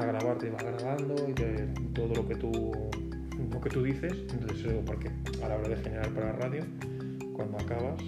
a grabar, te va grabando y te- todo lo que tú lo que tú dices, entonces porque a la hora de generar para radio, cuando acabas,